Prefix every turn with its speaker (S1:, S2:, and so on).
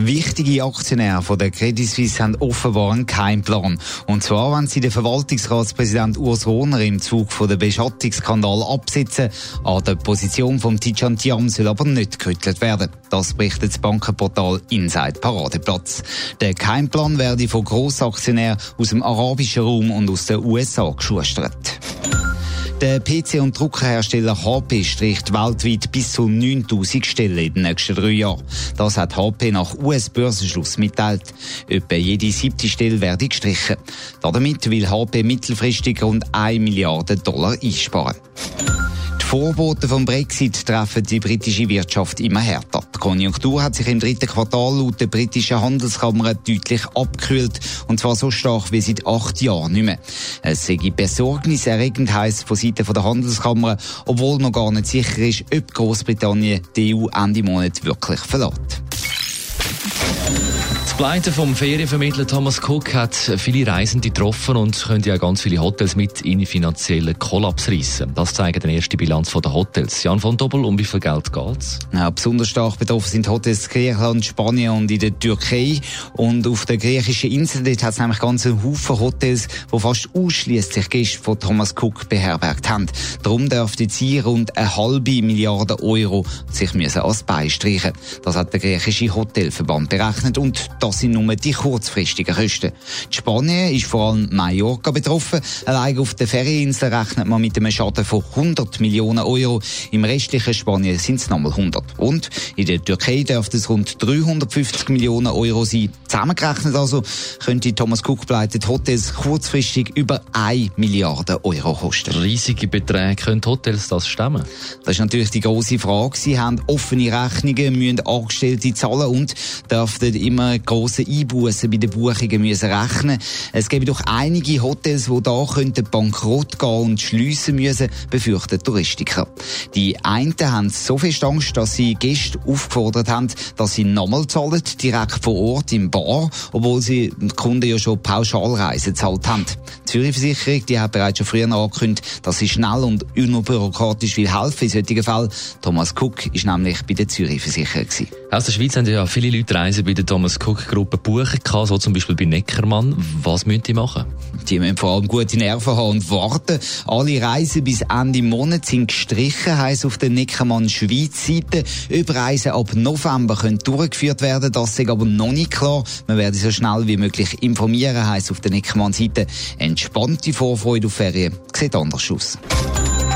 S1: Wichtige Aktionäre von der Credit Suisse haben offenbar einen Keimplan. Und zwar, wenn sie den Verwaltungsratspräsident Urs Rohner im Zug von der Beschattungsskandal absitzen, an der Position vom Tijan Tiam soll aber nicht gerüttelt werden. Das berichtet das Bankenportal Inside Paradeplatz. Der Keimplan werde von Grossaktionären aus dem arabischen Raum und aus den USA geschustert. Der PC- und Druckerhersteller HP stricht weltweit bis zu 9000 Stellen in den nächsten drei Jahren. Das hat HP nach US-Börsenschluss mitteilt. Etwa jede siebte Stelle werde gestrichen. Damit will HP mittelfristig rund 1 Milliarde Dollar einsparen. Vorboten vom Brexit treffen die britische Wirtschaft immer härter. Die Konjunktur hat sich im dritten Quartal laut der britischen Handelskammer deutlich abgekühlt und zwar so stark wie seit acht Jahren nicht mehr. Es sei besorgniserregend heisst von Seiten der Handelskammer, obwohl noch gar nicht sicher ist, ob Großbritannien die EU Ende Monat wirklich verlässt.
S2: Pleite vom Ferienvermittler Thomas Cook hat viele Reisende getroffen und könnte ja ganz viele Hotels mit in finanziellen Kollaps reissen. Das zeigt die erste Bilanz der Hotels. Jan von Doppel, um wie viel Geld geht's?
S1: Ja, besonders stark betroffen sind Hotels in Griechenland, Spanien und in der Türkei. Und auf der griechischen Insel hat es nämlich ganz einen Haufen Hotels, die fast ausschließlich Gäste von Thomas Cook beherbergt haben. Darum dürfte sie rund eine halbe Milliarde Euro sich müssen als beistreichen. Das hat der griechische Hotelverband berechnet und sind nur die kurzfristigen Kosten. Die Spanien ist vor allem Mallorca betroffen. Allein auf der Ferieninsel rechnet man mit einem Schaden von 100 Millionen Euro. Im restlichen Spanien sind es nochmal 100. Und in der Türkei dürfte es rund 350 Millionen Euro sein. Zusammengerechnet also könnte Thomas Cook bleitet Hotels kurzfristig über 1 Milliarde Euro kosten.
S2: Riesige Beträge können Hotels das stemmen?
S1: Das ist natürlich die große Frage. Sie haben offene Rechnungen, müssen Angestellte zahlen und dürften immer große Einbußen bei den Buchungen müssen rechnen. Es gibt doch einige Hotels, die da könnten bankrott gehen und schliessen müssen, befürchten Touristiker. Die einen haben so viel Angst, dass sie Gäste aufgefordert haben, dass sie nochmal zahlen, direkt vor Ort im Bar, obwohl sie die Kunden ja schon Pauschalreisen gezahlt haben. Die Zürich-Versicherung, hat bereits schon früher angekündigt, dass sie schnell und unbürokratisch will helfen in solchen Fällen. Thomas Cook ist nämlich bei der Zürich-Versicherung.
S2: Aus der Schweiz haben ja viele Leute Reisen bei der Thomas Cook Gruppe buchen kann, so zum Beispiel bei Neckermann. Was müssen die machen?
S1: Die müssen vor allem gute Nerven haben und warten. Alle Reisen bis Ende Monat sind gestrichen, heisst auf der Neckermann Schweiz Seite. Über Reisen ab November können durchgeführt werden. Das ist aber noch nicht klar. Wir werden so schnell wie möglich informieren, heisst auf der Neckermann Seite. Entspannte Vorfreude auf Ferien sieht anders aus.